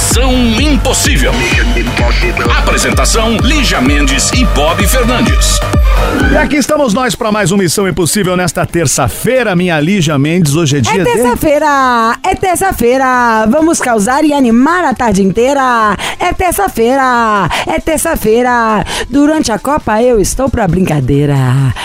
Missão Impossível. Apresentação: Lígia Mendes e Bob Fernandes. E aqui estamos nós para mais uma Missão Impossível nesta terça-feira. Minha Lígia Mendes, hoje é dia É de... terça-feira, é terça-feira, vamos causar e animar a tarde inteira. É terça-feira, é terça-feira. Durante a Copa eu estou pra brincadeira.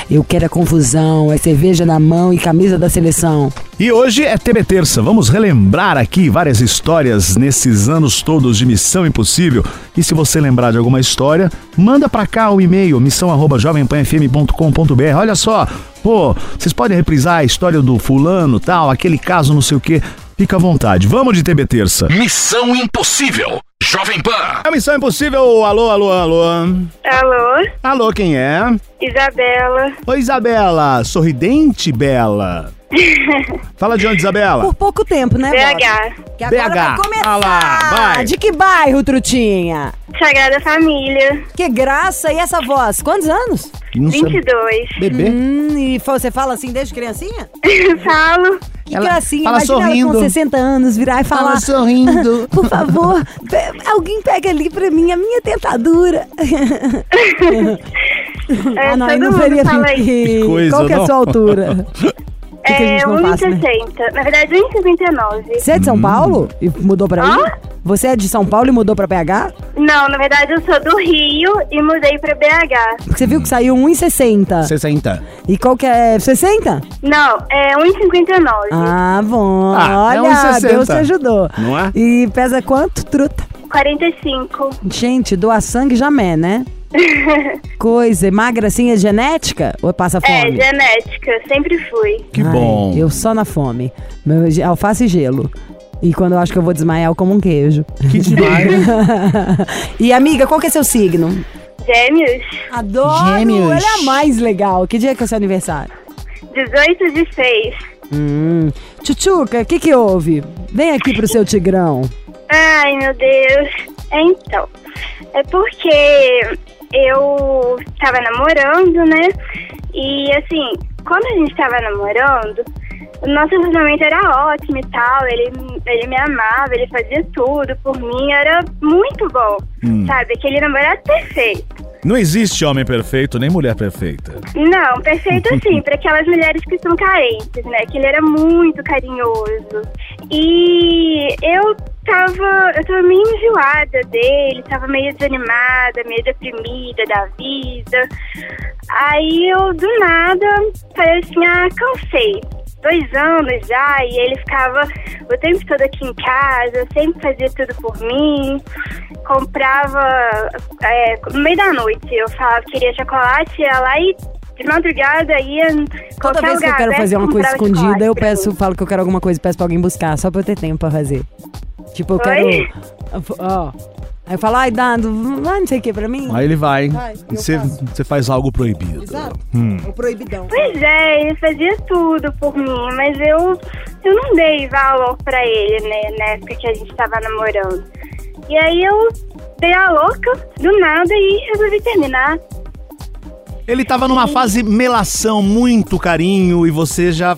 Eu quero a confusão, é cerveja na mão e camisa da seleção. E hoje é TB Terça. Vamos relembrar aqui várias histórias nesses anos todos de Missão Impossível. E se você lembrar de alguma história, manda pra cá o e-mail missão@jovempanfm.com.br. Olha só, pô, vocês podem reprisar a história do fulano, tal, aquele caso, não sei o quê. Fica à vontade. Vamos de TB Terça. Missão Impossível. Jovem Pan. É Missão Impossível. Alô, alô, alô. Alô, Alô, quem é? Isabela. Oi, Isabela. Sorridente, Bela. Fala de onde, Isabela? Por pouco tempo, né? BH. Que agora BH. vai começar. Ah lá, vai. De que bairro, Trutinha? Sagrada Família. Que graça, e essa voz? Quantos anos? Não sabe- 22. Bebê? Hum, e você fala assim desde criancinha? Falo. Que Ela gracinha, fala imagina ela sorrindo. com 60 anos virar e falar... sorrindo. Por favor, pe- alguém pega ali pra mim a minha tentadura. É, ah, não, aí todo não mundo faria fala sentido. Que coisa, Qual que é a sua altura? Que que a É gente não faz, né? 1,60. Na verdade, 1,69. Você é de São Paulo e mudou pra aí? Hã? Você é de São Paulo e mudou pra BH? Não, na verdade, eu sou do Rio e mudei pra BH. Porque você viu que saiu 1,60. 60. E qual que é? 60? Não, é 1,59. Ah, bom. Ah, é Olha, 1,60. Deus te ajudou. Não é? E pesa quanto, truta? 45. Gente, doar sangue jamais, né? Coisa, magra assim é genética ou passa É, fome? genética. Sempre fui. Que Ai, bom. Eu só na fome. Meu, alface e gelo. E quando eu acho que eu vou desmaiar, eu como um queijo. Que demais. e amiga, qual que é seu signo? Gêmeos. Adoro! Gêmeos. Ela é a mais legal. Que dia que é o seu aniversário? 18 de 6. Hum. Tchutchuca, o que que houve? Vem aqui pro seu tigrão. Ai, meu Deus. Então, é porque eu tava namorando, né? E assim, quando a gente tava namorando, o nosso relacionamento era ótimo e tal. Ele, ele me amava, ele fazia tudo por mim, era muito bom. Sabe? Aquele namorado perfeito. Não existe homem perfeito nem mulher perfeita. Não, perfeito assim, para aquelas mulheres que são carentes, né? Que ele era muito carinhoso. E eu tava, eu tava meio enjoada dele, tava meio desanimada, meio deprimida da vida. Aí eu, do nada, falei assim, ah, cansei. Dois anos já, e ele ficava o tempo todo aqui em casa, sempre fazia tudo por mim, comprava é, no meio da noite. Eu falava que queria chocolate, ia lá e de madrugada ia. em Toda vez que eu lugar quero aberto, fazer uma coisa escondida, eu pra peço, falo que eu quero alguma coisa e peço pra alguém buscar, só pra eu ter tempo pra fazer. Tipo, eu Oi? quero. Ó. Aí eu falo, ai, Dado, vai não sei o que pra mim. Aí ele vai. Vai, eu Você faço. você faz algo proibido. Exato. Hum. O proibidão. Pois é, ele fazia tudo por mim, mas eu, eu não dei valor pra ele, né, na época que a gente tava namorando. E aí eu dei a louca, do nada, e resolvi terminar. Ele tava numa fase melação, muito carinho, e você já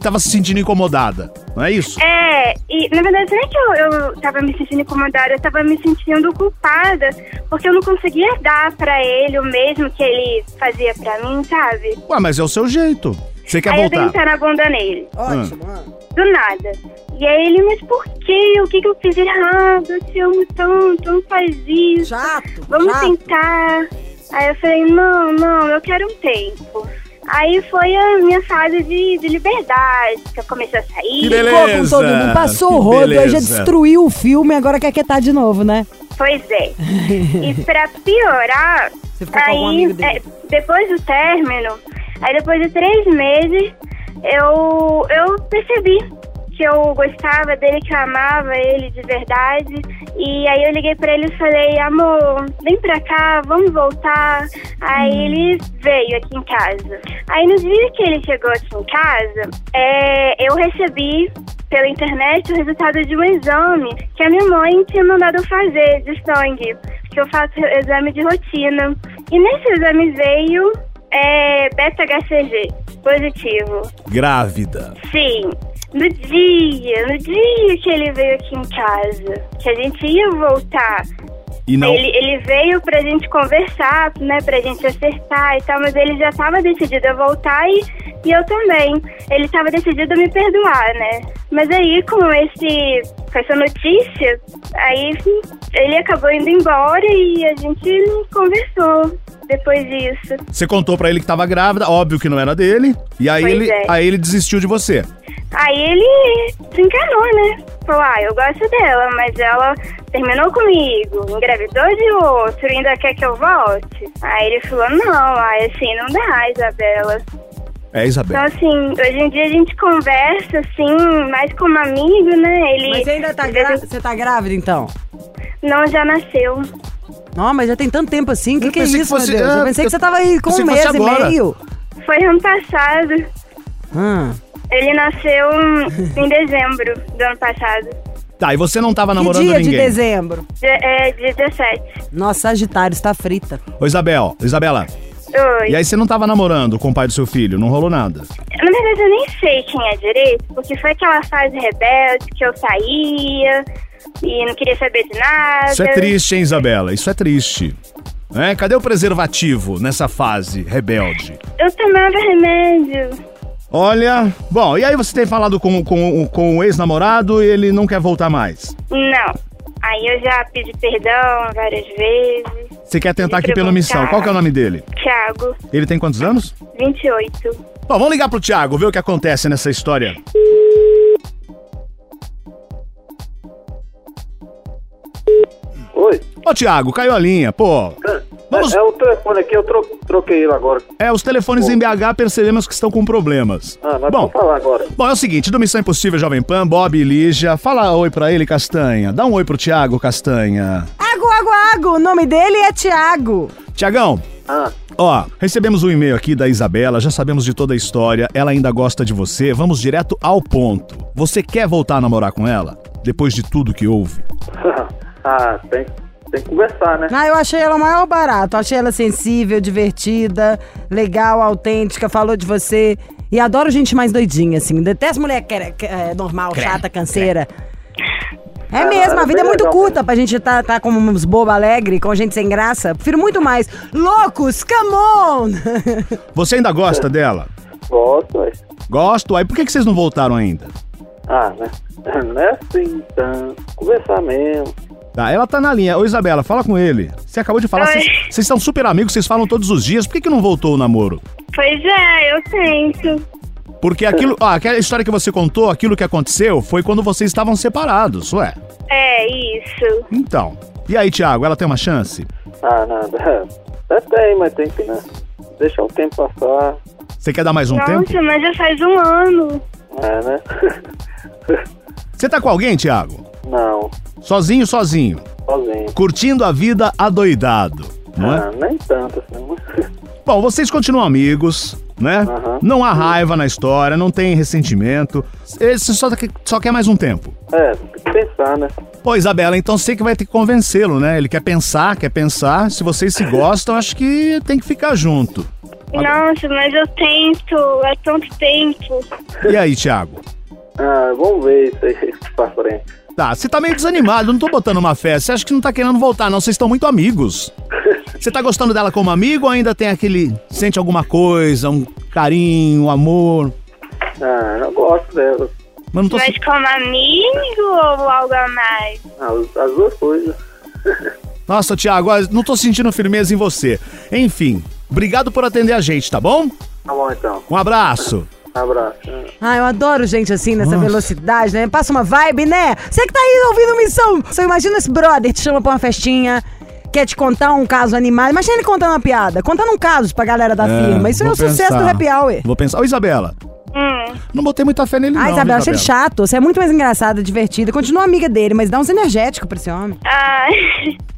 tava se sentindo incomodada. Não é isso? É, e na verdade não é que eu, eu tava me sentindo incomodada, eu tava me sentindo culpada, porque eu não conseguia dar pra ele o mesmo que ele fazia pra mim, sabe? Ué, mas é o seu jeito. Você quer aí eu dei um voltar? pé na bunda nele. Ótimo. ah. do nada. E aí ele, mas por quê? O que, que eu fiz errado? Eu te amo tanto, não faz isso. Chato. Vamos chato. tentar. Aí eu falei, não, não, eu quero um tempo. Aí foi a minha fase de, de liberdade, que eu comecei a sair. Que beleza. Com todo mundo, passou o rodo, aí já destruiu o filme, agora quer quietar de novo, né? Pois é. e pra piorar, aí, é, depois do término, aí depois de três meses, eu, eu percebi que eu gostava dele, que eu amava ele de verdade. E aí eu liguei pra ele e falei, amor, vem pra cá, vamos voltar. Aí ele veio aqui em casa. Aí no dia que ele chegou aqui em casa, é, eu recebi pela internet o resultado de um exame que a minha mãe tinha mandado eu fazer de sangue, que eu faço exame de rotina. E nesse exame veio é, beta-HCG positivo. Grávida. Sim. No dia, no dia que ele veio aqui em casa, que a gente ia voltar. Não. Ele, ele veio pra gente conversar, né, pra gente acertar e tal, mas ele já tava decidido a voltar e, e eu também. Ele tava decidido a me perdoar, né? Mas aí, com, esse, com essa notícia, aí ele acabou indo embora e a gente não conversou depois disso. Você contou pra ele que tava grávida, óbvio que não era dele. E aí Pois ele, é. aí ele desistiu de você. Aí ele se enganou, né? Falou, ah, eu gosto dela, mas ela terminou comigo, engravidou de outro, ainda quer que eu volte? Aí ele falou, não, aí assim, não dá, Isabela. É, Então, Isabela. assim, hoje em dia a gente conversa, assim, mais como amigo, né? Ele Mas você ainda tá, gra... você tá grávida, então? não já nasceu. Não, mas já tem tanto tempo assim. O que, que é que isso, fosse- meu Deus? é, Eu pensei que você tava aí com um que mês e meio. Foi ano passado. Hum. Ele nasceu em dezembro do ano passado. Tá, e você não tava Que namorando dia de ninguém. dezembro? De, é, de 17. Nossa, Sagitário está frita. Ô, Isabel, Isabela. Oi. E aí você não tava namorando com o pai do seu filho, não rolou nada. Na verdade, eu nem sei quem é direito, porque foi aquela fase rebelde que eu saía e não queria saber de nada. Isso é triste, hein, Isabela? Isso é triste. É, cadê o preservativo nessa fase rebelde? Eu tomava remédio. Olha, bom, e aí você tem falado com, com, com o ex-namorado e ele não quer voltar mais. Não. Aí eu já pedi perdão várias vezes. Você quer tentar aqui pela missão. Qual que é o nome dele? Tiago, Ele tem quantos anos? 28. Bom, vamos ligar pro Thiago, ver o que acontece nessa história. Ô, Thiago, caiu a linha, pô. Vamos- É, é o telefone aqui, eu tro troquei ele agora. É, os telefones em BH percebemos que estão com problemas. Ah, mas Bom, vamos falar agora. bom, é o seguinte, do Missão Impossível Jovem Pan, Bob e Lígia, fala oi pra ele, Castanha. Dá um oi pro Thiago, Castanha. Ago, ago, ago. O nome dele é Tiago. Tiagão, Ah, ó, recebemos um e-mail aqui da Isabela, já sabemos de toda a história, ela ainda gosta de você, vamos direto ao ponto. Você quer voltar a namorar com ela? Depois de tudo que houve? ah tem, tem que conversar, né? Ah, eu achei ela o maior barato. Achei ela sensível, divertida, legal, autêntica, falou de você. E adoro gente mais doidinha, assim. Detesto mulher que é, que é normal, chata, canseira. É Ah, mesmo, a é vida é muito legal curta pra gente tá, tá como uns bobo alegre, com gente sem graça. Prefiro muito mais. Loucos, come on! Você ainda gosta dela? Gosto, ué. Gosto. Aí por que que vocês não voltaram ainda? Ah, né? Não é assim, então. Conversar mesmo. Tá, ela tá na linha. Ô, Isabela, fala com ele. Você acabou de falar, Oi. vocês são super amigos, vocês falam todos os dias. Por que, que não voltou o namoro? Pois é, eu tento. Porque aquilo. Ah, aquela história que você contou, aquilo que aconteceu, foi quando vocês estavam separados, ué. É, isso. Então. E aí, Thiago, ela tem uma chance? Ah, nada. Até tem, mas tem que né, deixar o tempo passar. Você quer dar mais um Nossa, tempo? mas já faz um ano. É, né? Você tá com alguém, Thiago? Não, Sozinho, sozinho. sozinho. Curtindo a vida adoidado, não é? Ah, nem tanto assim. mas- Bom, vocês continuam amigos, né? Aham. Não há raiva na história, não tem ressentimento. Você só, só quer mais um tempo. É, tem que pensar, né? Pô, Isabela, então você que vai ter que convencê-lo, né? Ele quer pensar, quer pensar. Se vocês se gostam, acho que tem que ficar junto. Nossa, mas eu tento há tanto tempo. E aí, Thiago? Ah, vamos ver isso aí pra frente. Tá, você tá meio desanimado, eu não tô botando uma fé. Você acha que não tá querendo voltar, não? Vocês estão muito amigos. Você tá gostando dela como amigo ou ainda tem aquele. Sente alguma coisa, um carinho, um amor? Ah, eu gosto dela. Mas não tô. Mas como amigo ou algo a mais? Ah, as duas coisas. Nossa, Thiago, ó, não tô sentindo firmeza em você. Enfim, obrigado por atender a gente, tá bom? Tá bom então. Um abraço. Abraço. Ah, eu adoro gente assim, nessa velocidade, né? Passa uma vibe, né? Você que tá aí ouvindo missão. Você imagina esse brother te chama pra uma festinha, quer te contar um caso animado. Imagina ele contando uma piada, contando um caso pra galera da firma. Isso é o sucesso pensar. do happy hour. Vou pensar. Ô, Isabela, Hum. não botei muita fé nele, Ah, não. Isabela, achei ele chato. Você é muito mais engraçada, divertida. Continua amiga dele, mas dá uns energéticos pra esse homem. Ah,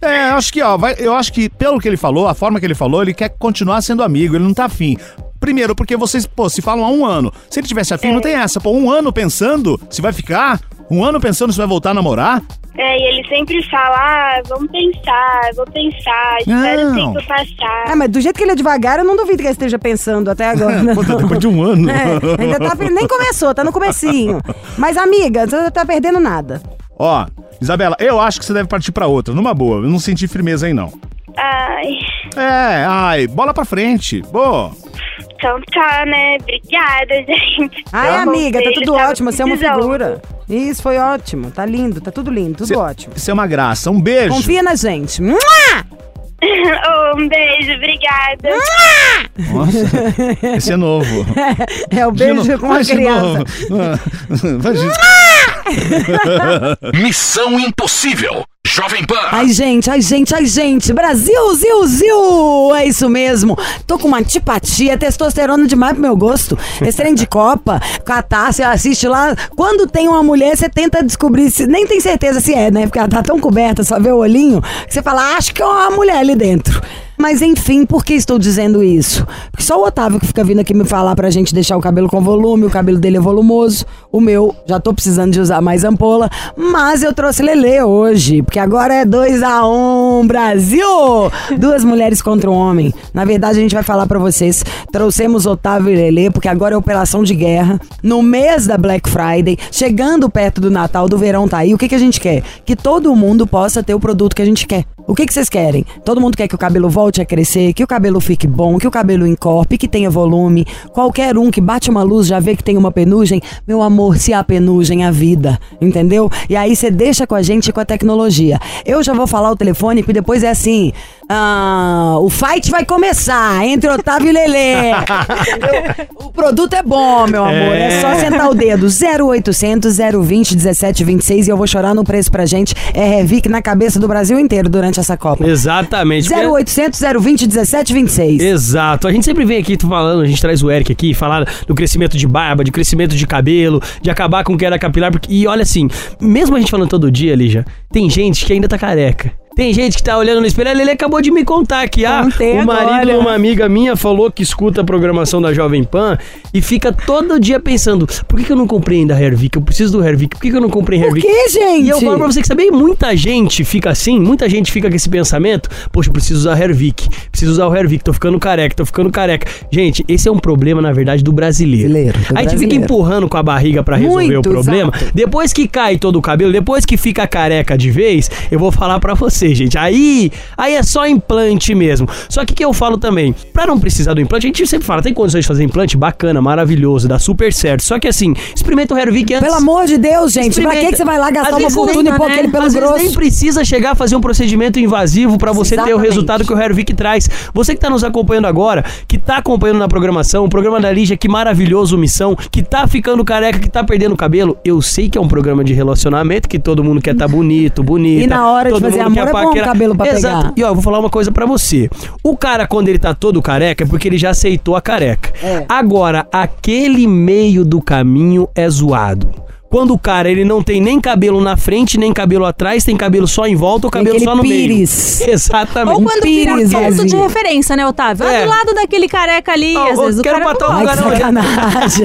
É, eu acho que, ó, vai- eu acho que, pelo que ele falou, a forma que ele falou, ele quer continuar sendo amigo, ele não tá afim. Primeiro, porque vocês, pô, se falam há um ano. Se ele tivesse afim, não tem essa. Pô, um ano pensando se vai ficar, um ano pensando se vai voltar a namorar. É, e ele sempre fala, ah, vamos pensar, vou pensar, espera o Não. tempo passar. Ah, mas do jeito que ele é devagar, eu não duvido que ele esteja pensando até agora. Puta, depois de um ano. É, ainda tá, nem começou, tá no comecinho. Mas, amiga, você não tá perdendo nada. Ó, Isabela, eu acho que você deve partir pra outra, numa boa. Eu não senti firmeza aí, não. Ai, É, ai, bola pra frente. Boa. Então tá, né? Obrigada, gente. Ai, amiga, tá tudo ótimo, você é uma figura. Isso, foi ótimo. Tá lindo, tá tudo lindo, tudo Cê- ótimo. Isso é uma graça. Um beijo. Confia na gente. Mua! Oh, um beijo, obrigada. Nossa, esse é novo. É o De beijo novo, com a de criança. de- Missão Impossível. Jovem Pan. Ai, gente, ai, gente, ai, gente. Brasil, zil, zil. É isso mesmo. Tô com uma antipatia, testosterona demais pro meu gosto. Esse trem de Copa, Catar, você assiste lá. Quando tem uma mulher, você tenta descobrir se. Nem tem certeza se é, né? Porque ela tá tão coberta, só vê o olhinho, que você fala, acho que é uma mulher ali dentro. Mas enfim, por que estou dizendo isso? Porque só o Otávio que fica vindo aqui me falar pra gente deixar o cabelo com volume, o cabelo dele é volumoso, o meu já tô precisando de usar mais ampola, mas eu trouxe Lelê hoje, porque agora é 2 a 1 um, Brasil! Duas mulheres contra um homem. Na verdade, a gente vai falar pra vocês, trouxemos Otávio e Lelê, porque agora é operação de guerra, no mês da Black Friday, chegando perto do Natal, do verão tá aí, o que, que a gente quer? Que todo mundo possa ter o produto que a gente quer. O que, que vocês querem? Todo mundo quer que o cabelo volte a crescer, que o cabelo fique bom, que o cabelo encorpe, que tenha volume. Qualquer um que bate uma luz já vê que tem uma penugem. Meu amor, se há penugem, há vida. Entendeu? E aí você deixa com a gente com a tecnologia. Eu já vou falar o telefone, que depois é assim. Ah, o fight vai começar entre Otávio e Lelê. O produto é bom, meu amor. É, só sentar o dedo. 0800 020 1726 e eu vou chorar no preço pra gente. É Revic na cabeça do Brasil inteiro durante essa Copa. Exatamente. porque- 0800 020 1726. Exato. A gente sempre vem aqui falando, a gente traz o Eric aqui, falar do crescimento de barba, de crescimento de cabelo, de acabar com queda capilar. Porque, e olha assim, mesmo a gente falando todo dia, Lígia, tem gente que ainda tá careca. Tem gente que tá olhando no espelho, ele acabou de me contar que ah, Contei o marido agora. de uma amiga minha falou que escuta a programação da Jovem Pan e fica todo dia pensando, por que, que eu não comprei ainda Hervik? Eu preciso do Hervik, por que, que eu não comprei Por Hervik? que, gente? E eu falo pra você que sabe, muita gente fica assim, muita gente fica com esse pensamento, poxa, eu preciso usar Hervik, preciso usar o Hervik, tô ficando careca, tô ficando careca. Gente, esse é um problema, na verdade, do brasileiro. Brasileiro, do a gente fica empurrando com a barriga pra resolver Muito, o problema. exato. Depois que cai todo o cabelo, depois que fica careca de vez, eu vou falar pra você, gente. Aí, aí é só implante mesmo. Só que o que eu falo também, pra não precisar do implante, a gente sempre fala, tem condições de fazer implante? Bacana, maravilhoso, dá super certo. Só que assim, experimenta o Hervik antes. Pelo amor de Deus, gente. Pra que, que você vai lá gastar Às uma fortuna e pôr aquele pelo Às grosso? nem precisa chegar a fazer um procedimento invasivo pra você ter o Exatamente. resultado que o Hervik traz. Você que tá nos acompanhando agora, que tá acompanhando na programação, o programa da Lígia, que maravilhoso missão, que tá ficando careca, que tá perdendo cabelo. Eu sei que é um programa de relacionamento, que todo mundo quer tá bonito, bonita. E na hora de fazer mundo amor quer é bom cabelo pra Exato. pegar. E ó, eu vou falar uma coisa pra você. O cara, quando ele tá todo careca, é porque ele já aceitou a careca. É. Agora, aquele meio do caminho é zoado. Quando o cara ele não tem nem cabelo na frente, nem cabelo atrás, tem cabelo só em volta ou cabelo só no pires. meio. Exatamente. Ou quando vira Pires, ponto de referência, né, Otávio? Lá É. do lado daquele careca ali, Ó, às vezes o quero cara matar não um gosta. sacanagem.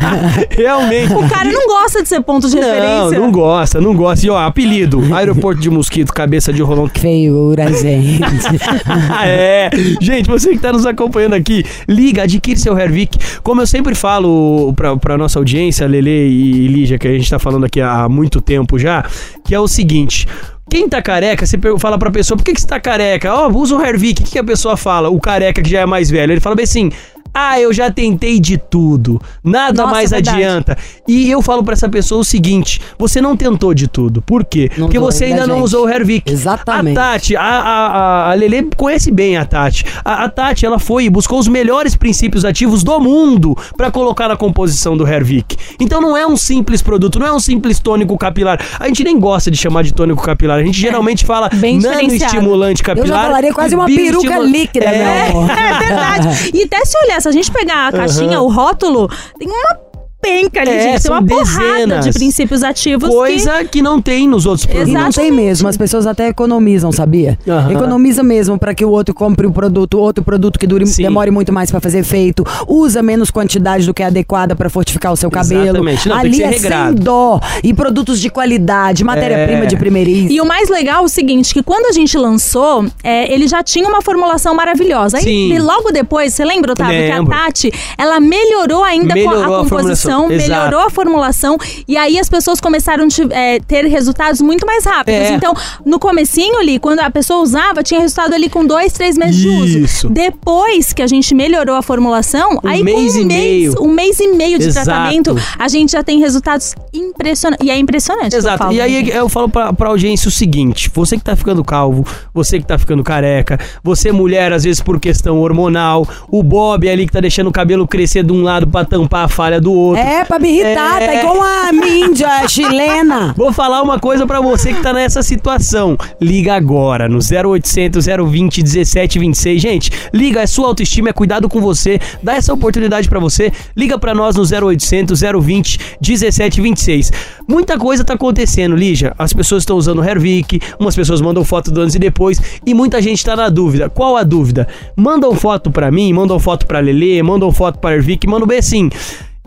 Realmente. O cara não gosta de ser ponto de Não, referência. não gosta, não gosta. E ó, apelido: Aeroporto de Mosquito, cabeça de rolão. Feiura, gente. é. Gente, você que tá nos acompanhando aqui, liga, adquire seu Hervik. Como eu sempre falo pra, pra nossa audiência, Lele e Lígia, que a gente tá falando aqui há muito tempo já, que é o seguinte. Quem tá careca, você fala pra pessoa, por que, que você tá careca? Ó, usa um Hervik. O que, que a pessoa fala? O careca que já é mais velho. Ele fala bem assim. Ah, eu já tentei de tudo. Nada Nossa, mais verdade. adianta. E eu falo pra essa pessoa o seguinte: você não tentou de tudo. Por quê? Não Porque você ainda, não usou o Hervik. Exatamente. A Tati, a, a, a, a Lele conhece bem a Tati. A, a Tati, ela foi e buscou os melhores princípios ativos do mundo pra colocar na composição do Hervik. Então não é um simples produto, não é um simples tônico capilar. A gente nem gosta de chamar de tônico capilar. A gente geralmente fala bem diferenciado. nanoestimulante Eu capilar. já falaria quase uma peruca líquida, É. meu amor. É verdade. E até se olhar, se a gente pegar a caixinha, o rótulo, tem uma penca ali, É, gente. Tem uma porrada de princípios ativos que... Coisa que... não tem nos outros E produtos. não tem Exatamente. mesmo, as pessoas até economizam, sabia? Economiza mesmo pra que o outro compre o produto, outro produto que dure, Sim. demore muito mais pra fazer efeito, usa menos quantidade do que é adequada pra fortificar o seu cabelo. Exatamente. Não, tem Ali que ser é regrado. sem dó. E produtos de qualidade, matéria-prima É. de primeiríssima. E o mais legal é o seguinte, que quando a gente lançou, é, ele já tinha uma formulação maravilhosa. Aí, Sim. e logo depois, você lembra, Otávio, Lembro. que a Tati, ela melhorou ainda com Melhorou a a composição, formulação, exato. melhorou a formulação, e aí as pessoas começaram a é, ter resultados muito mais rápidos. É. Então, no comecinho ali, quando a pessoa usava, tinha resultado ali com dois, três meses de uso. Isso. Depois que a gente melhorou a formulação, Um aí mês com e um mês, meio. um mês e meio de Exato. tratamento, a gente já tem resultados impressionantes. E é impressionante. Exato. falo, E aí né? eu falo pra, pra audiência o seguinte: você que tá ficando calvo, você que tá ficando careca, você mulher, às vezes por questão hormonal, o Bob ali que tá deixando o cabelo crescer de um lado pra tampar a falha do outro. É, pra me irritar, É. tá igual a míndia chilena. Vou falar uma coisa pra você que tá nessa situação. Liga agora no 0800 020 1726. Gente, liga, é sua autoestima, é cuidado com você. Dá essa oportunidade pra você. Liga pra nós no 0800 020 1726. Muita coisa tá acontecendo, Lígia. As pessoas estão usando o Hervik, umas pessoas mandam foto do antes e depois e muita gente tá na dúvida. Qual a dúvida? Mandam foto pra mim, mandam foto pra Lelê, mandam foto pra Hervik, mandam bem assim.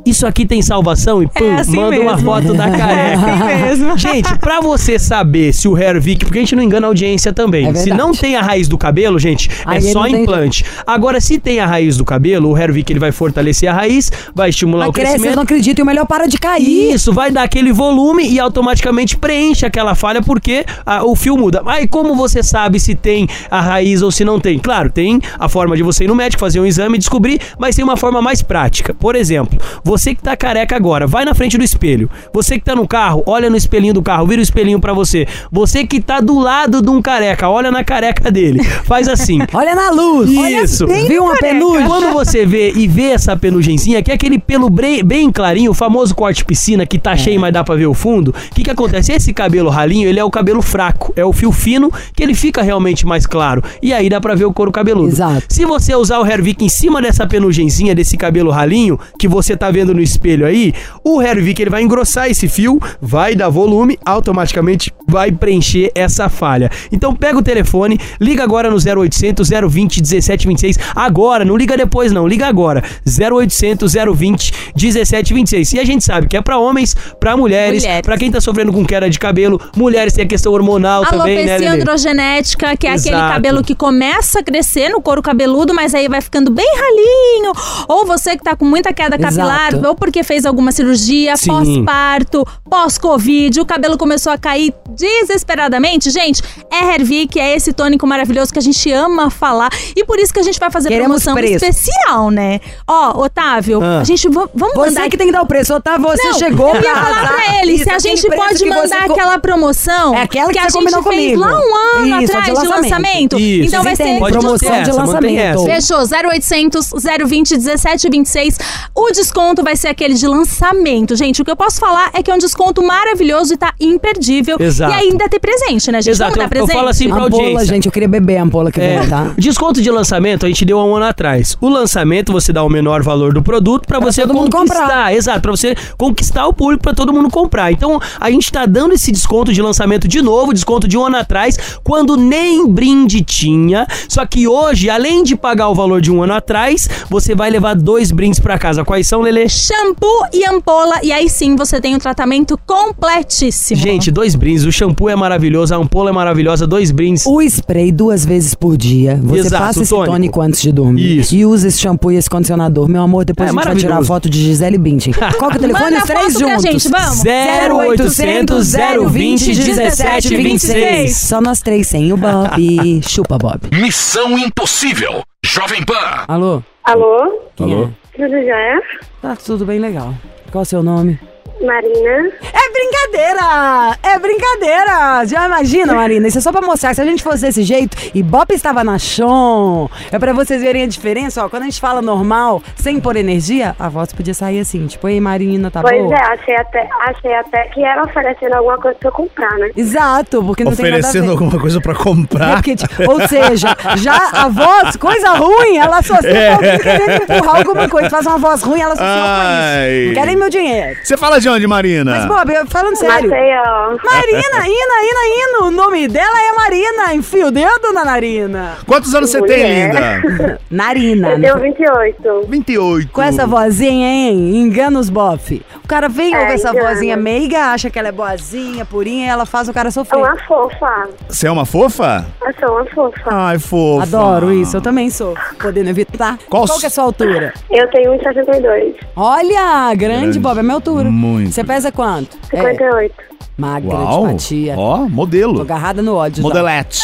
Isso aqui tem salvação e pum, É assim manda uma mesmo. foto da careca. assim mesmo. Gente, pra você saber se o Hervik, porque a gente não engana a audiência também. É se não tem a raiz do cabelo, gente, Aí é só não tem- implante. Agora, se tem a raiz do cabelo, o Hervik ele vai fortalecer a raiz, vai estimular Mas o cresce, vocês crescimento. não acreditam, e o melhor para de cair. Isso, vai dar aquele volume e automaticamente preenche aquela falha porque ah, o fio muda. Aí como você sabe se tem a raiz ou se não tem? Claro, tem a forma de você ir no médico, fazer um exame e descobrir, mas tem uma forma mais prática. Por exemplo, você que tá careca agora, vai na frente do espelho. Você que tá no carro, olha no espelhinho do carro, vira o espelhinho pra você. Você que tá do lado de um careca, olha na careca dele. Faz assim. Olha na luz. Isso. Viu uma penugem? Quando você vê e vê essa penugenzinha, que é aquele pelo bem clarinho, o famoso corte piscina, que tá cheio, mas dá pra ver o fundo, o que que acontece? Esse cabelo ralinho, ele é o cabelo fraco, é o fio fino, que ele fica realmente mais claro. E aí dá pra ver o couro cabeludo. Exato. Se você usar o Hervik em cima dessa penugenzinha, desse cabelo ralinho, que você tá vendo no espelho aí, o Hervik ele vai engrossar esse fio, vai dar volume, automaticamente vai preencher essa falha. Então pega o telefone, liga agora no 0800 020 1726. Agora, não liga depois não, liga agora. 0800 020 1726. E a gente sabe que é pra homens, pra mulheres, Mulheres. pra quem tá sofrendo com queda de cabelo, mulheres tem a questão hormonal também, né, Alopecia Lelê? androgenética, que é aquele Exato. cabelo que começa a crescer no couro cabeludo, mas aí vai ficando bem ralinho. Ou você que tá com muita queda capilar, Ou porque fez alguma cirurgia, pós-parto, pós-covid, o cabelo começou a cair desesperadamente. Gente, é Hervik, é esse tônico maravilhoso que a gente ama falar. E por isso que a gente vai fazer Queremos promoção preço. especial, né? Ó, Otávio, Ah. a gente va- vamos Você mandar que tem que dar o preço, Otávio, você não, chegou eu ia falar pra ele Isso, se a gente pode que você mandar aquela promoção É aquela que a você gente fez comigo. lá um ano Isso, atrás de de lançamento. lançamento. Isso. Então vai ser Pode promoção de lançamento. Fechou, 0800 020 1726. O desconto vai ser aquele de lançamento. Gente, o que eu posso falar é que é um desconto maravilhoso e tá imperdível. Exato. E ainda ter presente, né, gente? Exato, Vamos dar eu- eu presente? falo assim pra Ampola, audiência. gente, eu queria beber a ampola que É, vem, tá? Desconto de lançamento a gente deu há um ano atrás. O lançamento você dá o menor valor do produto pra você todo mundo conquistar. comprar. Exato, pra você conquistar o público pra todo mundo comprar. Então a gente tá dando esse desconto de lançamento de novo, desconto de um ano atrás, quando nem brinde tinha. Só que hoje, além de pagar o valor de um ano atrás, você vai levar dois brindes pra casa. Quais são, Lelê? Shampoo e ampola. E aí sim você tem um tratamento completíssimo. Gente, dois brindes. O shampoo é maravilhoso, a ampola é maravilhosa, dois brindes. O spray duas vezes por dia. Você Exato, passa esse tônico. tônico. antes de dormir. Isso. E usa esse shampoo e esse condicionador. Meu amor, depois É a gente vai tirar a foto de Gisele Bündchen. Qual que é o telefone? Manda Os três juntos. gente, vamos. 0800 020 1726. Só nós três, sem o Bob. Chupa, Bob. Missão Impossível. Jovem Pan. Alô? Alô? Quem é? Tudo já é? Tá tudo bem legal. Qual é o seu nome? Marina. É brincadeira! É brincadeira! Já imagina, Marina? Isso é só pra mostrar que se a gente fosse desse jeito e Bob estava na chão, é pra vocês verem a diferença, ó. Quando a gente fala normal, sem pôr energia, a voz podia sair assim, tipo, ei Marina, tá pois boa? é, achei até, achei até que era oferecendo alguma coisa pra comprar, né? Exato, porque não Oferecendo alguma coisa pra É comprar. porque, tipo, ou seja, já a voz, coisa ruim, ela associa É. com alguém querendo empurrar alguma coisa. Faz uma voz ruim, ela associa com Ai. isso. Não querem meu dinheiro. Você fala de onde, Marina? Mas, Bob, eu- falando sério. Maceió. Marina, Ina, Ina, Ina. O nome dela é Marina. Enfia o dedo na narina. Quantos anos você tem, Mulher. linda? Narina. Eu tenho 28. 28. Com essa vozinha, hein? Engana os bofe. O cara vem É, com essa engana. vozinha meiga, acha que ela é boazinha, purinha, e ela faz o cara É sofrer. uma fofa. Você é uma fofa? Eu sou uma fofa. Ai, fofa. Adoro isso, eu também sou. Podendo evitar. Qual Qual que é a sua altura? Eu tenho 1,62. Olha, grande, Grande. Bob, é minha altura. Muito. Você pesa quanto? É, 58. magra Uau. de. Ó, Tô modelo. agarrada no ódio. já. Modelete.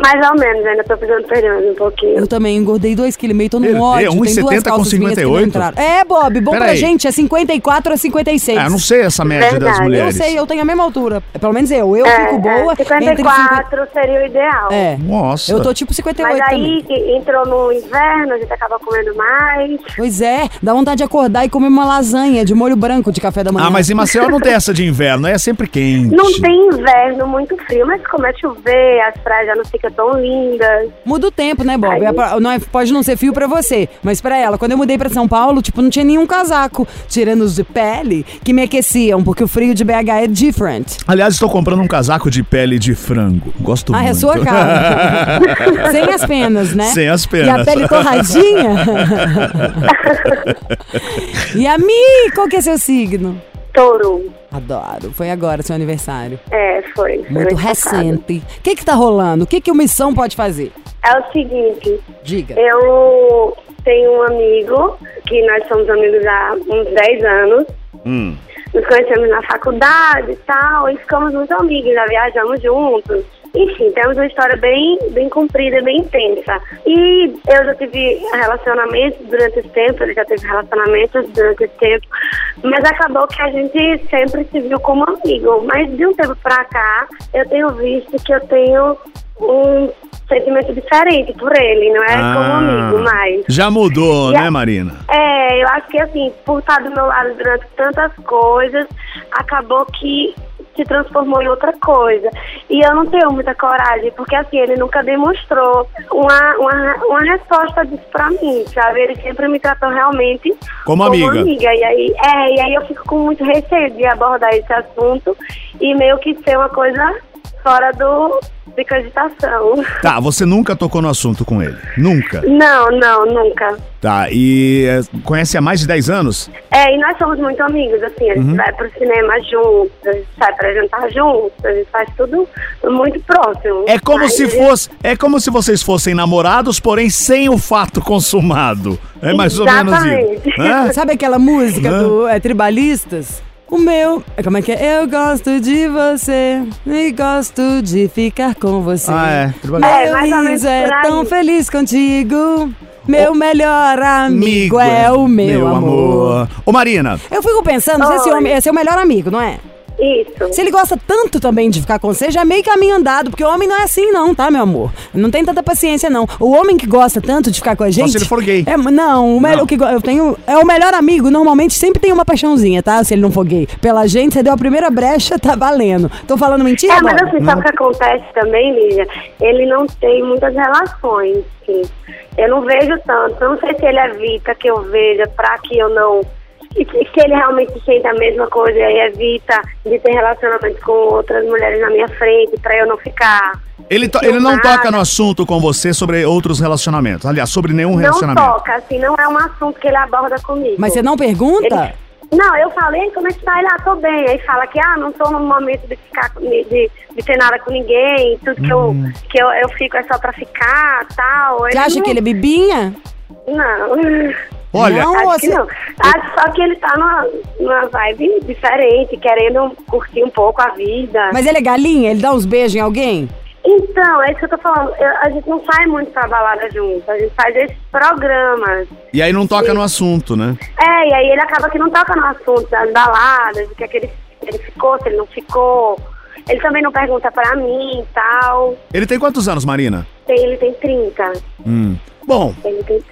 Mais ou menos, ainda tô precisando perder mais um pouquinho. Eu também engordei 2,5 kg, tô no Perdeu, ódio. Tem 1,70 duas com calças minhas que não 58? entraram. É, Bob, bom Pera pra aí. gente, é 54 a 56. Ah, eu não sei essa média das Verdade. Eu mulheres. sei, eu tenho a mesma altura. É, Pelo menos eu. Eu É, fico boa é, entre 50... 54 seria o ideal. É. Nossa. Eu tô tipo 58 Mas também. aí que entrou no inverno, a gente acaba comendo mais. Pois é, dá vontade de acordar e comer uma lasanha de molho branco de café da manhã. Ah, mas em Maceió não tem essa de inverno, é sempre quente. Não tem inverno muito frio, mas começa a chover, as praias já não ficam tão lindas. Muda o tempo, né, Bob? Aí- É não é- pode não ser frio pra você, mas pra ela, quando eu mudei pra São Paulo, tipo, não tinha nenhum casaco, tirando os de pele, que me aqueciam, porque o frio de BH é different. Aliás, estou comprando um casaco de pele de frango. Gosto Ah, muito. é a sua cara. Sem as penas, né? Sem as E a penas. pele torradinha. e a Mi, qual que é seu signo? Touro. Adoro. Foi agora seu aniversário. É, foi. foi Muito recente. O que que tá rolando? O que que o Missão pode fazer? É o seguinte, Diga. eu tenho um amigo, que nós somos amigos há uns 10 anos. Hum. Nos conhecemos na faculdade e tal, e ficamos muito amigos, já viajamos juntos. Enfim, temos uma história bem, bem comprida, bem intensa. E eu já tive relacionamentos durante esse tempo, ele já teve relacionamentos durante esse tempo, mas acabou que a gente sempre se viu como amigo. Mas de um tempo pra cá, eu tenho visto que eu tenho um sentimento diferente por ele, não é como Ah. amigo mais. Já mudou, E né, a- Marina? É, eu acho que assim, por estar do meu lado durante tantas coisas, acabou que se transformou em outra coisa. E eu não tenho muita coragem, porque assim, ele nunca demonstrou uma, uma, uma resposta disso pra mim, sabe? Ele sempre me tratou realmente Como amiga. E aí, é, e aí eu fico com muito receio de abordar esse assunto e meio que ser uma coisa fora do de cogitação. Tá, você nunca tocou no assunto com ele? Nunca. Não, não, nunca. Tá, e é, conhece há mais de 10 anos? É, e nós somos muito amigos, assim, a gente Uhum. vai pro cinema juntos, a gente sai pra jantar juntos, a gente faz tudo muito próximo. É como Mas- se fosse, é como se vocês fossem namorados, porém sem o fato consumado. É mais ou menos Exatamente. isso. Sabe aquela música Hã? do é, Tribalistas? O meu. é, Como é que é? Eu gosto de você e gosto de ficar com você. Ah, é. Meu. É, riso é tão feliz contigo. Meu melhor amigo é o meu, amor. Ô, Marina, Eu fico pensando, se esse homem é seu melhor amigo, não é? Isso. Se ele gosta tanto também de ficar com você, já é meio caminho andado, porque o homem não é assim, não, tá, meu amor? Não tem tanta paciência, não. O homem que gosta tanto de ficar com a gente. se ele for gay. É, não, o melhor Não. que eu tenho. É o melhor amigo, normalmente sempre tem uma paixãozinha, tá? Se ele não for gay. Pela gente, você deu a primeira brecha, tá valendo. Tô falando mentira, É, mas assim, sabe o que acontece também, Lígia? Ele não tem muitas relações, sim. Eu não vejo tanto. Eu não sei se ele evita que eu veja pra que eu não... E se se ele realmente sente a mesma coisa e evita de ter relacionamento com outras mulheres na minha frente pra eu não ficar... ele, to- ele não toca no assunto com você sobre outros relacionamentos. Aliás, sobre nenhum Não relacionamento. toca, assim, não é um assunto que ele aborda comigo. Mas você não pergunta? Ele- Não, eu falei, como é que tá? Ele, ah, tô bem. Aí fala que, ah, não tô no momento de ficar, de, de, ter nada com ninguém, tudo que, eu, que eu, eu fico é só pra ficar, tal. Você Ele acha não- que ele é bibinha? Não. Olha, Não, Acho que você- não. Acho só que ele tá numa, numa vibe diferente, querendo curtir um pouco a vida. Mas ele é galinha? Ele dá uns beijos em alguém? Então, é isso que eu tô falando. Eu- a gente não sai muito pra balada junto. A gente faz esses programas. E aí não toca no assunto, né? É, e aí ele acaba que não toca no assunto das baladas, do que é que ele, ele ficou, se ele não ficou. Ele também não pergunta pra mim e tal. Ele tem quantos anos, Marina? Tem- Ele tem 30. Hum. Bom,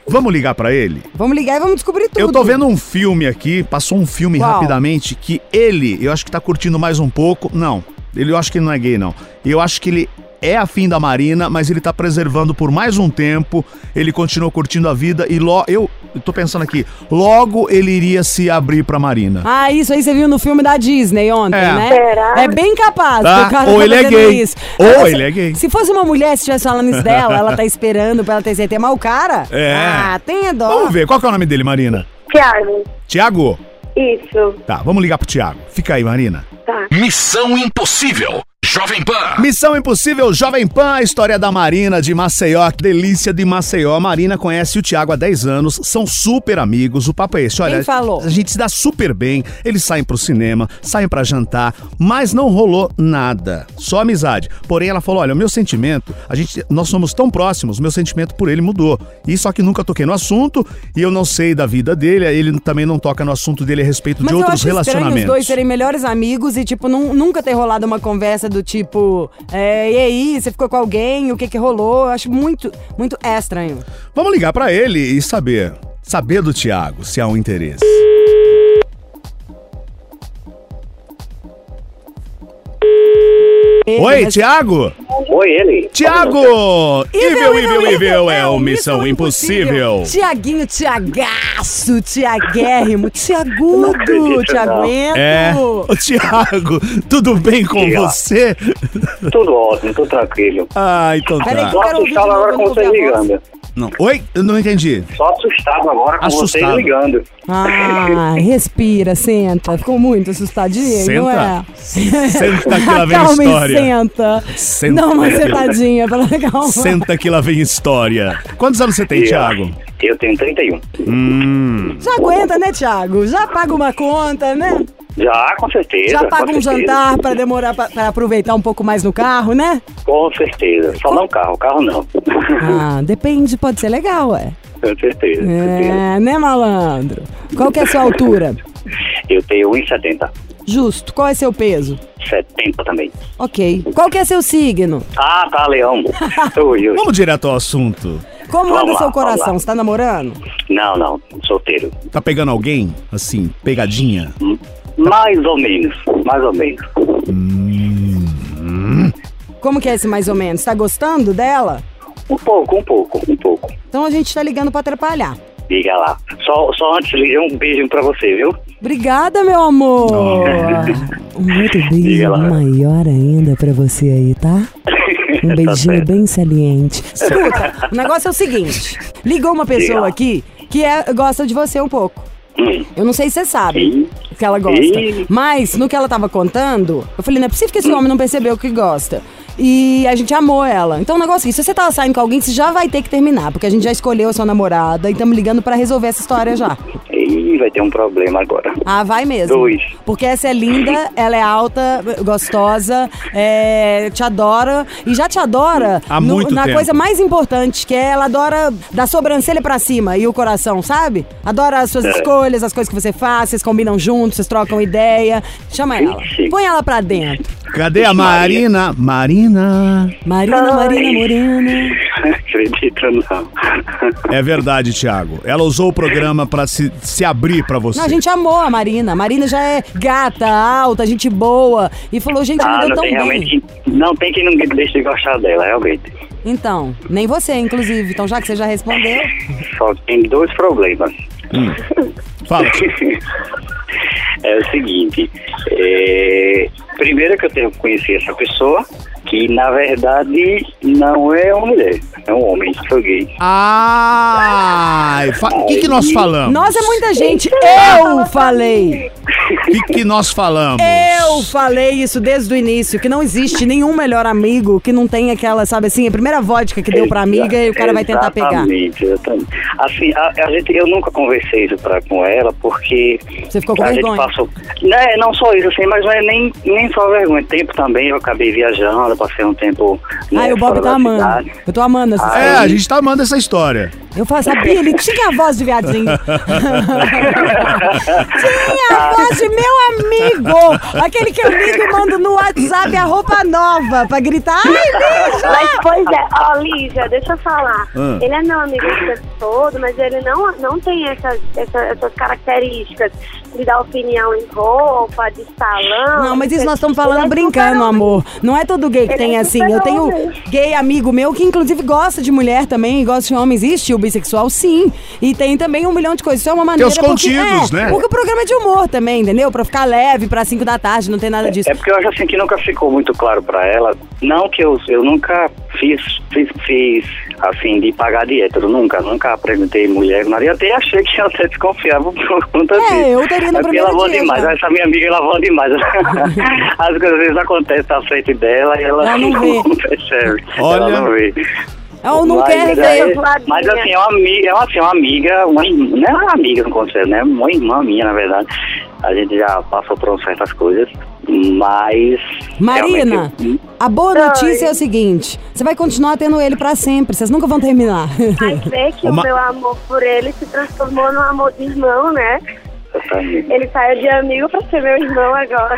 vamos ligar pra ele? Vamos ligar e vamos descobrir tudo. Eu tô vendo um filme aqui, passou um filme Qual? rapidamente que ele, eu acho que tá curtindo mais um pouco. Não, ele eu acho que ele não é gay, não. Eu acho que ele é afim da Marina, mas ele tá preservando por mais um tempo. Ele continua curtindo a vida e lo, eu, tô pensando aqui, logo ele iria se abrir pra Marina. Ah, isso aí você viu no filme da Disney ontem, É. né? Será? É bem capaz. Tá, que o cara ou tá ele é gay, Isso. ou ele é gay. Se fosse uma mulher, se estivesse falando isso dela, ela tá esperando pra ela ter certeza. Mas o cara. É. Ah, tenha dó. Vamos ver, qual que é o nome dele, Marina? Tiago. Tiago? Isso. Tá, vamos ligar pro Tiago. Fica aí, Marina. Tá. Missão Impossível. Jovem Pan. Missão Impossível Jovem Pan, a história da Marina de Maceió, que delícia de Maceió. A Marina conhece o Tiago há 10 anos, são super amigos. O papo é esse, olha, Quem falou? a gente se dá super bem, eles saem pro cinema, saem pra jantar, mas não rolou nada, só amizade. Porém, ela falou: olha, o meu sentimento, a gente, nós somos tão próximos, meu sentimento por ele mudou. E só que nunca toquei no assunto e eu não sei da vida dele, ele também não toca no assunto dele a respeito Mas de eu outros acho estranho os relacionamentos. dois serem melhores amigos e, tipo, nun- nunca ter rolado uma conversa do tipo, é, e aí, você ficou com alguém? O que que rolou? Eu acho muito, muito estranho. Vamos ligar pra ele e saber, saber do Tiago, se há um interesse. Oi, Mas- Tiago! Oi, ele. Tiago! Evil, Evil, Evil é o Missão Impossível. Tiaguinho, Tiagaço, Tiaguérrimo, Tiagudo, Tiaguento. É, ô Tiago, tudo bem com Diga. você? Tudo ótimo, tudo tranquilo. Ah, então Peraí, tá. que eu quero ouvir de assustado novo, agora eu com não você ouvi a voz. ligando. Não. Oi? Eu não entendi. Só assustado agora com Assustado. você ligando. Ah, respira, senta. Ficou muito assustadinho, não é? Senta que lá vem Calma história. senta. Senta. Dá uma sentadinha pra calma. Senta que lá vem história. Quantos anos você tem, E, ó, Tiago? Eu tenho 31. Hum. Já aguenta, né, Thiago? Já paga uma conta, né? Já, com certeza. Já paga com um certeza. jantar pra demorar pra, pra aproveitar um pouco mais no carro, né? Com certeza. Só não carro, carro não. Ah, depende, pode ser legal, ué. com certeza. com certeza. É, né, malandro? Qual que é a sua altura? Eu tenho 1,70. Justo. Qual é seu peso? 70 também. Ok. Qual que é seu signo? Ah, tá, Leão. Oi, oi. Vamos direto ao assunto. Como Vamos anda lá, seu coração? Você tá namorando? Não, não. Solteiro. Tá pegando alguém? Assim, pegadinha? Mais ou menos. Mais ou menos. Como que é esse mais ou menos? Tá gostando dela? Um pouco, um pouco, um pouco. Então a gente tá ligando pra atrapalhar. Liga lá. Só, só antes de ligar, um beijo pra você, viu? Obrigada, meu amor. Um outro beijo Diga lá. maior ainda pra você aí, tá? Um Tá beijinho bem saliente. Escuta, o negócio é o seguinte: ligou uma pessoa aqui que é- gosta de você um pouco. Hum. Eu não sei se você sabe Ih. Que ela gosta. Mas no que ela tava contando, eu falei, não é possível que esse homem não percebeu que gosta. E a gente amou ela. Então o negócio é que se você tava saindo com alguém, você já vai ter que terminar, porque a gente já escolheu a sua namorada e estamos ligando pra resolver essa história já. Ih, vai ter um problema agora. Ah, vai mesmo. Dois. Porque essa é linda, ela é alta, gostosa, é, te adora. E já te adora Há no- muito na tempo. coisa mais importante, que é ela adora da sobrancelha pra cima e o coração, sabe? Adora as suas É. escolhas, as coisas que você faz, vocês combinam juntos, vocês trocam ideia. Chama ela. Põe ela pra dentro. Cadê a. Marina? Marina. Marina, Marina Morena. Acredito não. É verdade, Thiago. Ela usou o programa pra se, se abrir pra você. Não, a gente amou a Marina. A Marina já é gata, alta, gente boa. E falou, gente, me Ah, deu não tão tem bem. realmente. Não tem quem não deixe de gostar dela, realmente. Então, nem você, inclusive. Então, já que você já respondeu. Só tem dois problemas. Fala. É o seguinte, é, primeiro que eu tenho que conhecer essa pessoa, que na verdade não é uma mulher, é um homem, sou gay. Ai, o que, que nós falamos? Nós é muita gente. Eu falei. O que, que nós falamos? Eu falei isso desde o início, que não existe nenhum melhor amigo que não tenha aquela, sabe assim, a primeira vodka que deu pra amiga e o cara vai tentar pegar. Exatamente, exatamente. Assim, a, a gente, eu nunca conversei isso pra, com ela, porque Você ficou com a vergonha. gente passou. Não, é, não só isso, assim, mas não é nem, nem só vergonha. Tempo também, eu acabei viajando, ela, passei um tempo. Né, Ai, o Bob tá amando. cidade. Eu tô amando essa É, história. a gente tá amando essa história. Eu falo, sabia? Ele tinha a voz de viadinho. tinha a voz de meu amigo. Aquele que eu ligo e mando no WhatsApp a roupa nova pra gritar. Ai, bicho! Mas, pois é, ó, Lígia, deixa eu falar. Ah. Ele é meu amigo o tempo todo, mas ele não, não tem essas, essas, essas características de dar opinião em roupa, de salão. Não, mas isso nós estamos Ele falando é brincando, amor. Não é todo gay que Ele tem é assim. Eu tenho gay amigo meu que inclusive gosta de mulher também, gosta de homem. Existe o bissexual, sim. E tem também um milhão de coisas. Isso é uma maneira. os porque- contidos, é, né? Porque o programa é de humor também, entendeu? Pra ficar leve, pra 5 da tarde, não tem nada disso. É porque eu acho assim que nunca ficou muito claro pra ela. Não que eu, eu nunca fiz, fiz, fiz assim, de pagar de hétero. Nunca, nunca apresentei mulher. Eu até achei que ela até desconfiava por conta É, disso. eu teria no É primeiro ela voa dia, demais. já. Essa minha amiga, ela voa demais. As coisas às vezes acontecem na frente dela e ela, Ela não vê. percebe. Olha. Ela não vê. Ou não Mas, quer é, ver. Mas assim, é uma amiga, é uma, assim, uma amiga, uma, não é uma amiga não considero, né? Uma irmã minha, na verdade. A gente já passou por certas coisas, mas. Marina, realmente, a boa Oi. notícia é o seguinte: você vai continuar tendo ele pra sempre. Vocês nunca vão terminar. Mas vê que Uma- o meu amor por ele se transformou num amor de irmão, né? Ele saiu de amigo pra ser meu irmão agora.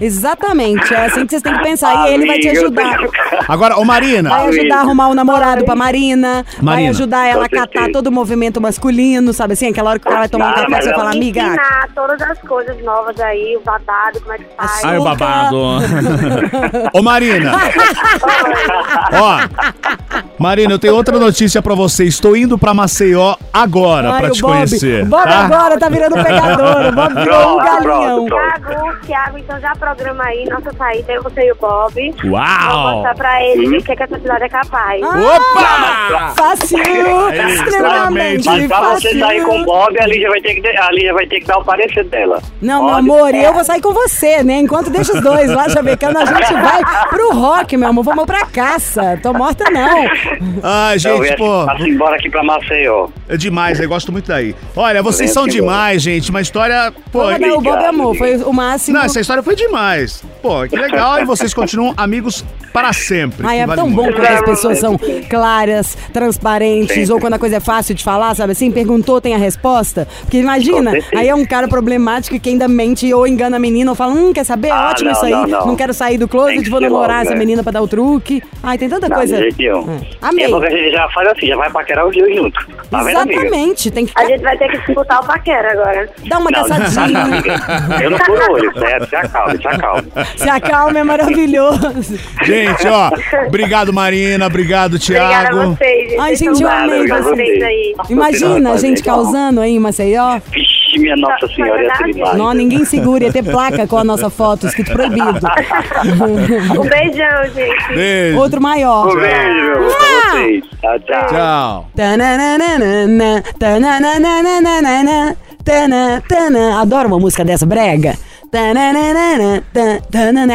Exatamente. É assim que vocês têm que pensar. E ele vai te ajudar. tenho- Agora, ô Marina. Vai ajudar a arrumar um namorado pra Marina. Vai Marina. ajudar ela a catar todo o movimento masculino, sabe assim? Aquela hora que o cara vai tomar um café, você ela fala, amiga. ensinar todas as coisas novas aí, o babado, como é que faz. Ai, o babado. Ô Marina. Ó. Marina, eu tenho outra notícia pra você. Estou indo pra Maceió agora Ai, pra o te Bob. conhecer. O Bob tá? agora tá virando pegador. O Bob virou um galinhão. pronto, Tiago, Tiago, então já programa aí nossa saída, eu, você e o Bob. Vou Uau! mostrar pra ele o que, que essa cidade é capaz. Opa! Fácil! Aí, Extremamente Mas pra você sair com o Bob, a Lígia vai ter que, de- a Lígia vai ter que dar o parecer dela. Não, meu Pode? amor, e eu vou sair com você, né? Enquanto deixa os dois lá chavecando, a gente vai pro rock, meu amor. Vamos pra caça. Tô morta, não. Ai, Então, gente, vem pô, assim, embora aqui pra Maceió. é demais, eu gosto muito daí. Olha, vocês são demais, gente. Uma história. Pô, Vamos dar o Bob Amor, foi o máximo. não, essa história foi demais. Pô, que legal. E vocês continuam amigos para sempre. Ai, é vale tão bom muito. quando as pessoas são claras, transparentes, Sempre. ou quando a coisa é fácil de falar, sabe assim? Perguntou, tem a resposta. Porque imagina, aí é um cara problemático que ainda mente ou engana a menina ou fala, hum, quer saber? Ah, Ótimo não, isso aí. não, não. quero sair do closet, vou namorar logo, essa né? menina pra dar o truque. Ai, tem tanta Não, coisa. É. É Amei. porque a gente já faz assim, já vai paquerar os dois juntos. Tá? Exatamente, tem que A gente vai ter que disputar o paquera agora. Dar uma Não, caçadinha. Eu não furo olho, certo? Se acalme, se acalme. Se acalma, é maravilhoso. Gente, ó, obrigado, Marina. Obrigado, Obrigada a Thiago. vocês. gente. Ai, gente, eu amei vocês aí. Imagina a gente causando aí em Maceió. Vixe, minha Nossa Senhora, ia ser demais. Não, ninguém segura, ia ter placa com a nossa foto, escrito proibido. Um beijão, gente. Beijo. Outro maior. Um beijo pra vocês. Tchau, tchau. Tchau. Tana, tana. Adoro uma música dessa, brega.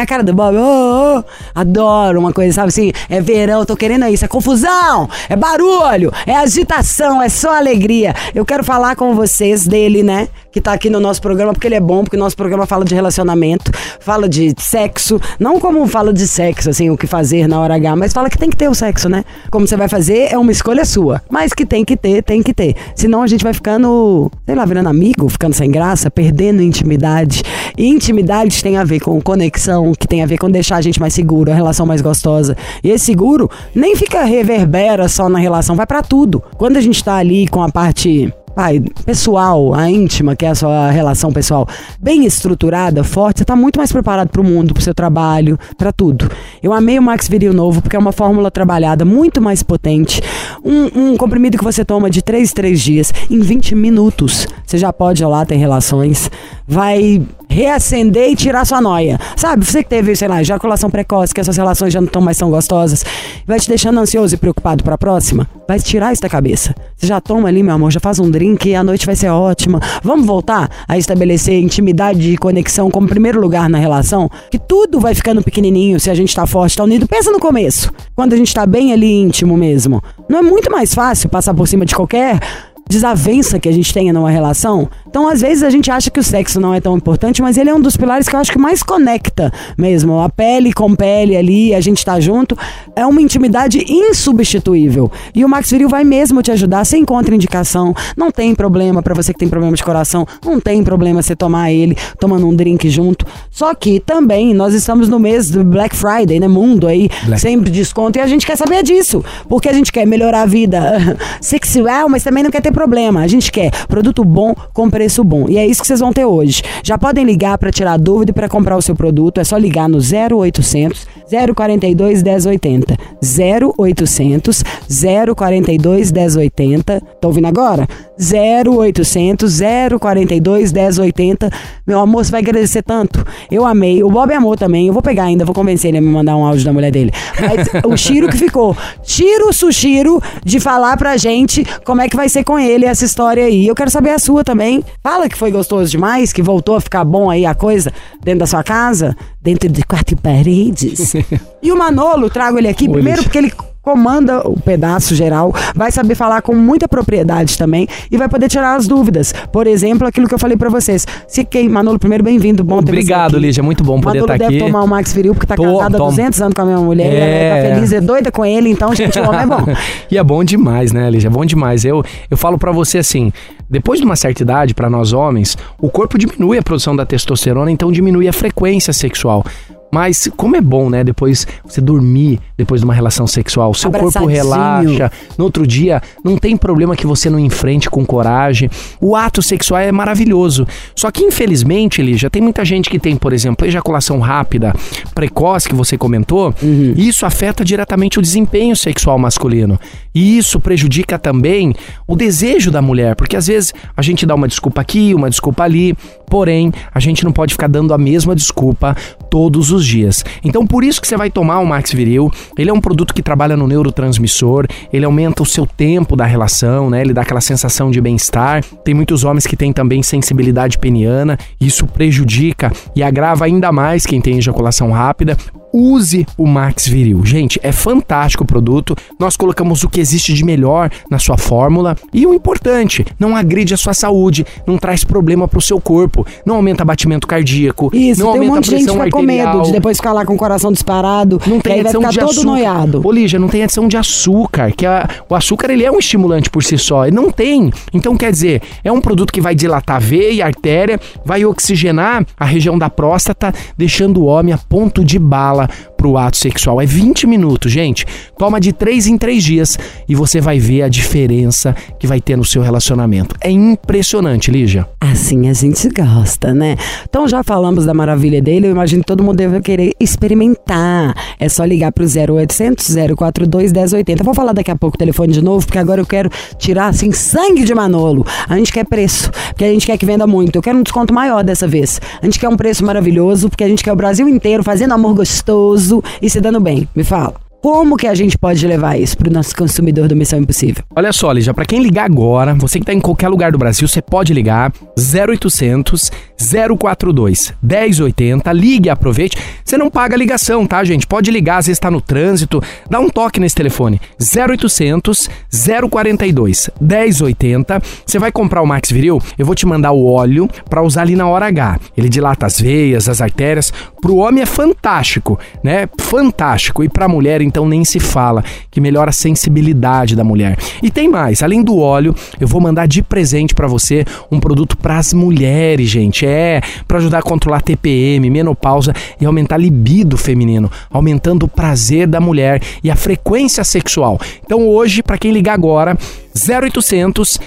A cara do Bob. Oh. Adoro uma coisa, sabe assim? É verão, tô querendo isso. É confusão, é barulho, é agitação, é só alegria. Eu quero falar com vocês dele, né? Que tá aqui no nosso programa, porque ele é bom, porque o nosso programa fala de relacionamento, fala de sexo. Não como fala de sexo, assim, o que fazer na hora H, mas fala que tem que ter o sexo, né? Como você vai fazer é uma escolha sua. Mas que tem que ter, tem que ter. Senão a gente vai ficando, sei lá, virando amigo, ficando sem graça, perdendo intimidade. E intimidade tem a ver com conexão, que tem a ver com deixar a gente mais seguro, a relação mais gostosa. E esse seguro nem fica reverbera só na relação, vai pra tudo. Quando a gente tá ali com a parte Pai, pessoal, a íntima, que é a sua relação pessoal, bem estruturada, forte, você tá muito mais preparado pro mundo, pro seu trabalho, pra tudo. Eu amei o Max Viril Novo, porque é uma fórmula trabalhada muito mais potente. Um, um comprimido que você toma de 3 3 dias, em 20 minutos, você já pode ir lá ter relações. Vai reacender e tirar sua noia. Sabe, você que teve, sei lá, ejaculação precoce, que essas relações já não estão mais tão gostosas, vai te deixando ansioso e preocupado pra próxima, vai tirar isso da cabeça. Você já toma ali, meu amor, já faz um drink e a noite vai ser ótima. Vamos voltar a estabelecer intimidade e conexão como primeiro lugar na relação? Que tudo vai ficando pequenininho se a gente tá forte, tá unido. Pensa no começo, quando a gente tá bem ali íntimo mesmo. Não é muito mais fácil passar por cima de qualquer desavença que a gente tenha numa relação. Então, às vezes, a gente acha que o sexo não é tão importante, mas ele é um dos pilares que eu acho que mais conecta mesmo. A pele com pele ali, a gente tá junto. É uma intimidade insubstituível. E o Max Viril vai mesmo te ajudar sem contraindicação. Não tem problema para você que tem problema de coração. Não tem problema você tomar ele tomando um drink junto. Só que também nós estamos no mês do Black Friday, né? Mundo aí, Black. sempre desconto. E a gente quer saber disso. Porque a gente quer melhorar a vida sexual, mas também não quer ter problema. A gente quer produto bom com preço bom. E é isso que vocês vão ter hoje. Já podem ligar para tirar dúvida e para comprar o seu produto. É só ligar no 0800 042 1080. 0800 042 1080. Tá ouvindo agora? 0800 042 1080. Meu amor, você vai agradecer tanto. Eu amei. O Bob amou também. Eu vou pegar ainda, vou convencer ele a me mandar um áudio da mulher dele. Mas o Chiro que ficou. Chiro Sushiro de falar pra gente como é que vai ser com ele essa história aí. Eu quero saber a sua também. Fala que foi gostoso demais, que voltou a ficar bom aí a coisa dentro da sua casa, dentro de quatro paredes. e o Manolo, trago ele aqui primeiro porque ele comanda o pedaço geral, vai saber falar com muita propriedade também e vai poder tirar as dúvidas. Por exemplo, aquilo que eu falei pra vocês. Se quem, Manolo, primeiro bem-vindo, bom ter você Obrigado. Lígia. Muito bom poder Manolo estar deve aqui. tomar o Max Viril porque tá Tô- casado há tomo. 200 anos com a minha mulher e É. ela tá feliz, é doida com ele, então, gente, o homem é bom. e é bom demais, né, Lígia? É bom demais. Eu, eu falo pra você assim, depois de uma certa idade, pra nós homens, o corpo diminui a produção da testosterona, então diminui a frequência sexual. Mas como é bom, né, depois você dormir depois de uma relação sexual, seu corpo relaxa. No outro dia, não tem problema que você não enfrente com coragem. O ato sexual é maravilhoso. Só que infelizmente, Lígia, tem muita gente que tem, por exemplo, ejaculação rápida, precoce que você comentou, e isso afeta diretamente o desempenho sexual masculino. E isso prejudica também o desejo da mulher, porque às vezes a gente dá uma desculpa aqui, uma desculpa ali, porém, a gente não pode ficar dando a mesma desculpa todos os dias. Então, por isso que você vai tomar o Max Viril. Ele é um produto que trabalha no neurotransmissor, ele aumenta o seu tempo da relação, né? Ele dá aquela sensação de bem-estar. Tem muitos homens que têm também sensibilidade peniana, isso prejudica e agrava ainda mais quem tem ejaculação rápida. Use o Max Viril. Gente, é fantástico o produto. Nós colocamos o que existe de melhor na sua fórmula. E o importante, não agride a sua saúde, não traz problema pro seu corpo, não aumenta batimento cardíaco, Isso, não tem um aumenta monte de gente fica com medo de depois ficar lá com o coração disparado, Não tem aí vai adição ficar de todo açúcar. noiado. Ô, Lígia, não tem adição de açúcar, que a- o açúcar ele é um estimulante por si só. E não tem. Então, quer dizer, é um produto que vai dilatar a veia, a artéria, vai oxigenar a região da próstata, deixando o homem a ponto de bala начала pro ato sexual. É 20 minutos, gente. Toma de 3 em 3 dias e você vai ver a diferença que vai ter no seu relacionamento. É impressionante, Lígia. Assim a gente gosta, né? Então já falamos da maravilha dele, eu imagino que todo mundo deve querer experimentar. É só ligar pro 0800 042 1080. Vou falar daqui a pouco o telefone de novo, porque agora eu quero tirar assim sangue de Manolo. A gente quer preço, porque a gente quer que venda muito. Eu quero um desconto maior dessa vez. A gente quer um preço maravilhoso, porque a gente quer o Brasil inteiro fazendo amor gostoso e se dando bem. Me fala. Como que a gente pode levar isso pro nosso consumidor do Missão Impossível? Olha só, Lígia, pra quem ligar agora, você que tá em qualquer lugar do Brasil, você pode ligar 0800 042 1080, ligue aproveite. Você não paga a ligação, tá, gente? Pode ligar, às vezes tá no trânsito, dá um toque nesse telefone. 0800 042 1080. Você vai comprar o Max Viril, eu vou te mandar o óleo pra usar ali na hora H. Ele dilata as veias, as artérias. Pro homem é fantástico, né? Fantástico. E pra mulher, então, nem se fala, que melhora a sensibilidade da mulher. E tem mais, além do óleo, eu vou mandar de presente pra você um produto pras mulheres, gente. É, pra ajudar a controlar TPM, menopausa e aumentar a libido feminino, aumentando o prazer da mulher e a frequência sexual. Então, hoje, pra quem ligar agora, 0800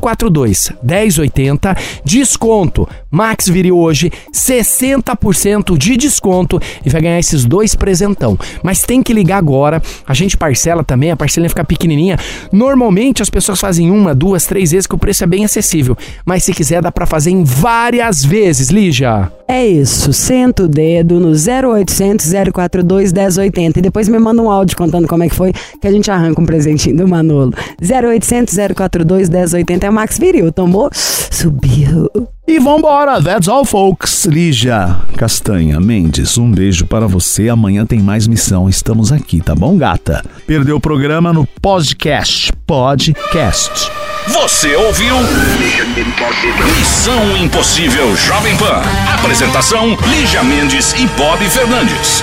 042 1080, desconto. Max Viril hoje, 60% de desconto e vai ganhar esses dois presentão. Mas tem que ligar agora, a gente parcela também, a parcelinha fica pequenininha. Normalmente as pessoas fazem uma, duas, três vezes que o preço é bem acessível. Mas se quiser dá pra fazer em várias vezes, Lígia. É isso, senta o dedo no 0800 042 1080 e depois me manda um áudio contando como é que foi, que a gente arranca um presentinho do Manolo. 0800 0800 042 1080 é o Max Viril. Tomou? Subiu. E vambora, that's all folks. Lígia Castanha Mendes, um beijo para você. Amanhã tem mais missão. Estamos aqui, tá bom, gata? Perdeu o programa no podcast. Podcast. Você ouviu? Missão Impossível Jovem Pan. Apresentação: Lígia Mendes e Bob Fernandes.